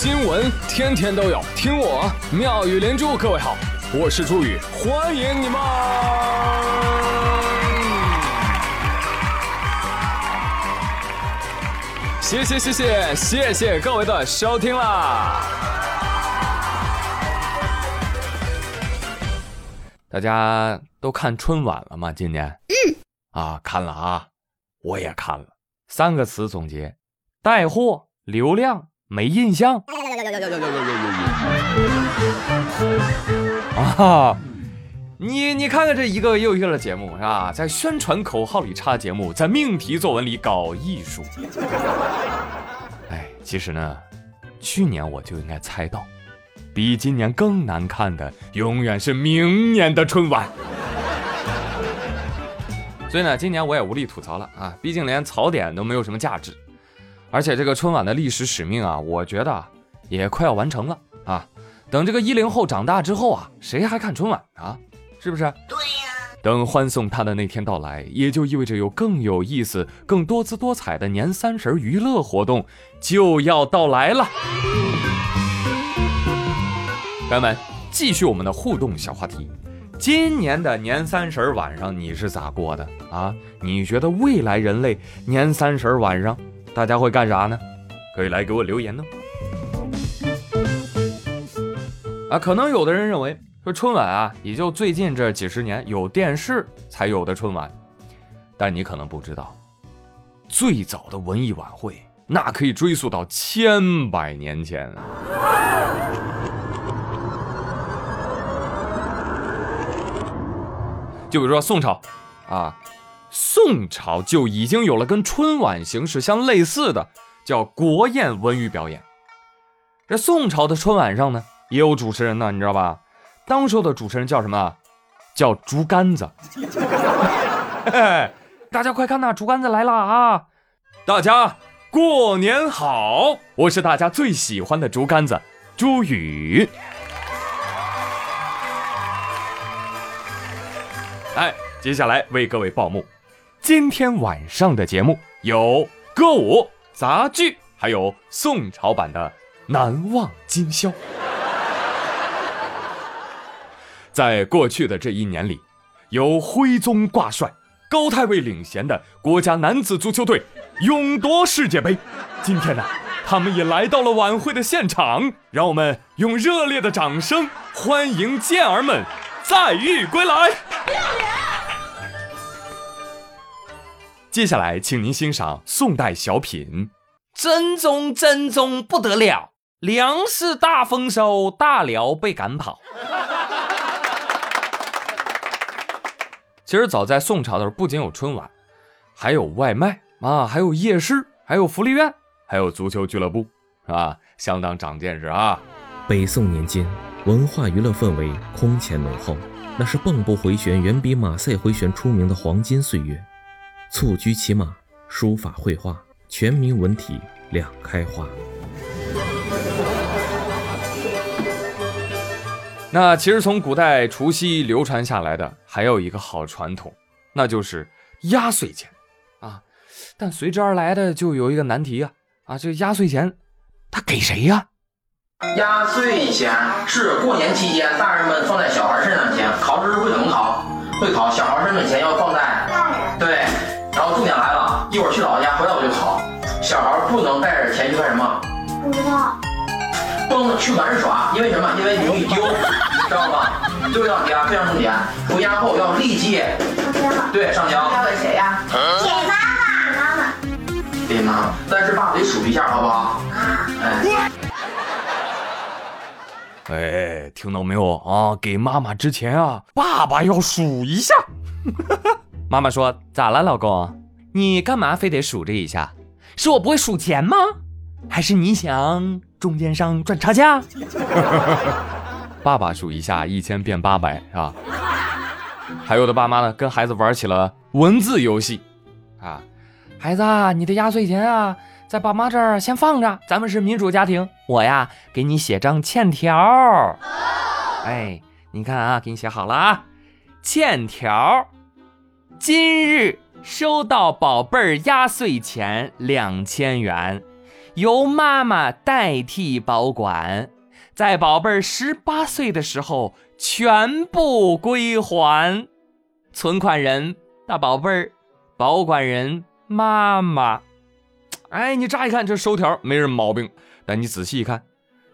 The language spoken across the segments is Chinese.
新闻天天都有，听我妙语连珠。各位好，我是朱宇，欢迎你们！谢谢谢谢谢谢各位的收听啦！大家都看春晚了吗？今年？嗯。啊，看了啊，我也看了。三个词总结：带货、流量。没印象 啊！你你看看这一个又一个的节目是吧？在宣传口号里插节目，在命题作文里搞艺术。哎，其实呢，去年我就应该猜到，比今年更难看的永远是明年的春晚。所以呢，今年我也无力吐槽了啊！毕竟连槽点都没有什么价值。而且这个春晚的历史使命啊，我觉得也快要完成了啊！等这个一零后长大之后啊，谁还看春晚啊？是不是？对呀。等欢送他的那天到来，也就意味着有更有意思、更多姿多彩的年三十娱乐活动就要到来了。朋友们，继续我们的互动小话题：今年的年三十晚上你是咋过的啊？你觉得未来人类年三十晚上？大家会干啥呢？可以来给我留言呢。啊，可能有的人认为说春晚啊，也就最近这几十年有电视才有的春晚，但你可能不知道，最早的文艺晚会那可以追溯到千百年前。就比如说宋朝，啊。宋朝就已经有了跟春晚形式相类似的，叫国宴文娱表演。这宋朝的春晚上呢，也有主持人呢，你知道吧？当时的主持人叫什么？叫竹竿子。大家快看呐，竹竿子来了啊！大家过年好，我是大家最喜欢的竹竿子朱宇。哎，接下来为各位报幕。今天晚上的节目有歌舞、杂剧，还有宋朝版的《难忘今宵》。在过去的这一年里，由徽宗挂帅、高太尉领衔的国家男子足球队勇夺世界杯。今天呢，他们也来到了晚会的现场，让我们用热烈的掌声欢迎健儿们载誉归来。接下来，请您欣赏宋代小品。真宗真宗不得了，粮食大丰收，大辽被赶跑。其实早在宋朝的时候，不仅有春晚，还有外卖啊，还有夜市，还有福利院，还有足球俱乐部，是吧？相当长见识啊！北宋年间，文化娱乐氛围空前浓厚，那是蚌埠回旋远比马赛回旋出名的黄金岁月。蹴鞠骑马，书法绘画，全民文体两开花。那其实从古代除夕流传下来的还有一个好传统，那就是压岁钱啊。但随之而来的就有一个难题啊啊，这压岁钱他给谁呀？压岁钱是过年期间大人们放在小孩身上的钱，考试会怎么考？会考小孩身上钱要放在对。重点来了，一会儿去姥姥家回来我就考。小孩不能带着钱去干什么？不知道。不能去玩耍，因为什么？因为容易丢，知道吧？最后一道题啊，非常重点，回家后要立即上交。对，上交。交给谁呀？给妈妈。妈妈。给妈妈，但是爸得数一下，好不好？啊。哎。哎，听到没有啊？给妈妈之前啊，爸爸要数一下。妈妈说：“咋了，老公？你干嘛非得数这一下？是我不会数钱吗？还是你想中间商赚差价？”爸爸数一下，一千变八百，是吧？还有的爸妈呢，跟孩子玩起了文字游戏，啊，孩子，你的压岁钱啊，在爸妈这儿先放着，咱们是民主家庭，我呀，给你写张欠条。哎，你看啊，给你写好了啊，欠条。今日收到宝贝儿压岁钱两千元，由妈妈代替保管，在宝贝儿十八岁的时候全部归还。存款人大宝贝儿，保管人妈妈。哎，你乍一看这收条没什么毛病，但你仔细一看，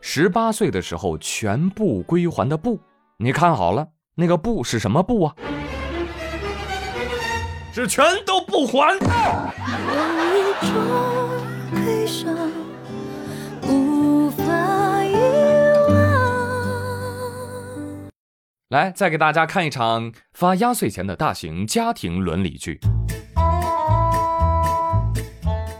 十八岁的时候全部归还的不，你看好了，那个不是什么不啊？是全都不还。有一种悲伤无法遗忘。来，再给大家看一场发压岁钱的大型家庭伦理剧。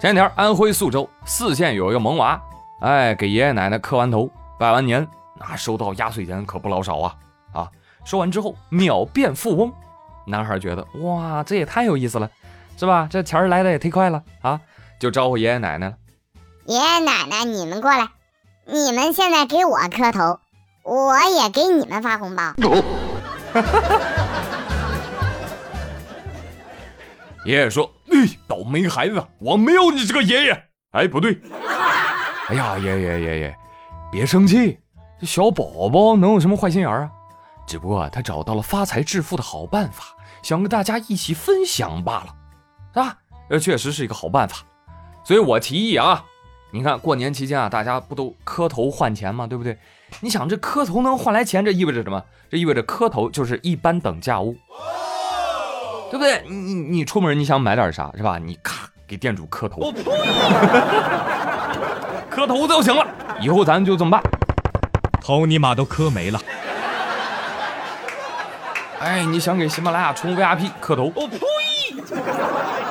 前几天，安徽宿州泗县有一个萌娃，哎，给爷爷奶奶磕完头、拜完年，那收到压岁钱可不老少啊！啊，收完之后秒变富翁。男孩觉得，哇，这也太有意思了，是吧？这钱儿来的也忒快了啊！就招呼爷爷奶奶了。爷爷奶奶，你们过来，你们现在给我磕头，我也给你们发红包。爷爷说：“哎，倒霉孩子，我没有你这个爷爷。”哎，不对，哎呀，爷爷爷爷，别生气，这小宝宝能有什么坏心眼儿啊？只不过他找到了发财致富的好办法，想跟大家一起分享罢了，是吧？这确实是一个好办法，所以我提议啊，你看过年期间啊，大家不都磕头换钱吗？对不对？你想这磕头能换来钱，这意味着什么？这意味着磕头就是一般等价物。对不对？你你你出门你想买点啥是吧？你咔给店主磕头，磕头就行了。以后咱就这么办。头你妈都磕没了。哎，你想给喜马拉雅充 VIP 磕头？我呸！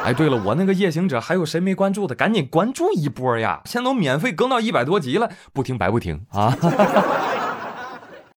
哎，对了，我那个夜行者还有谁没关注的？赶紧关注一波呀！现在都免费更到一百多集了，不听白不听啊！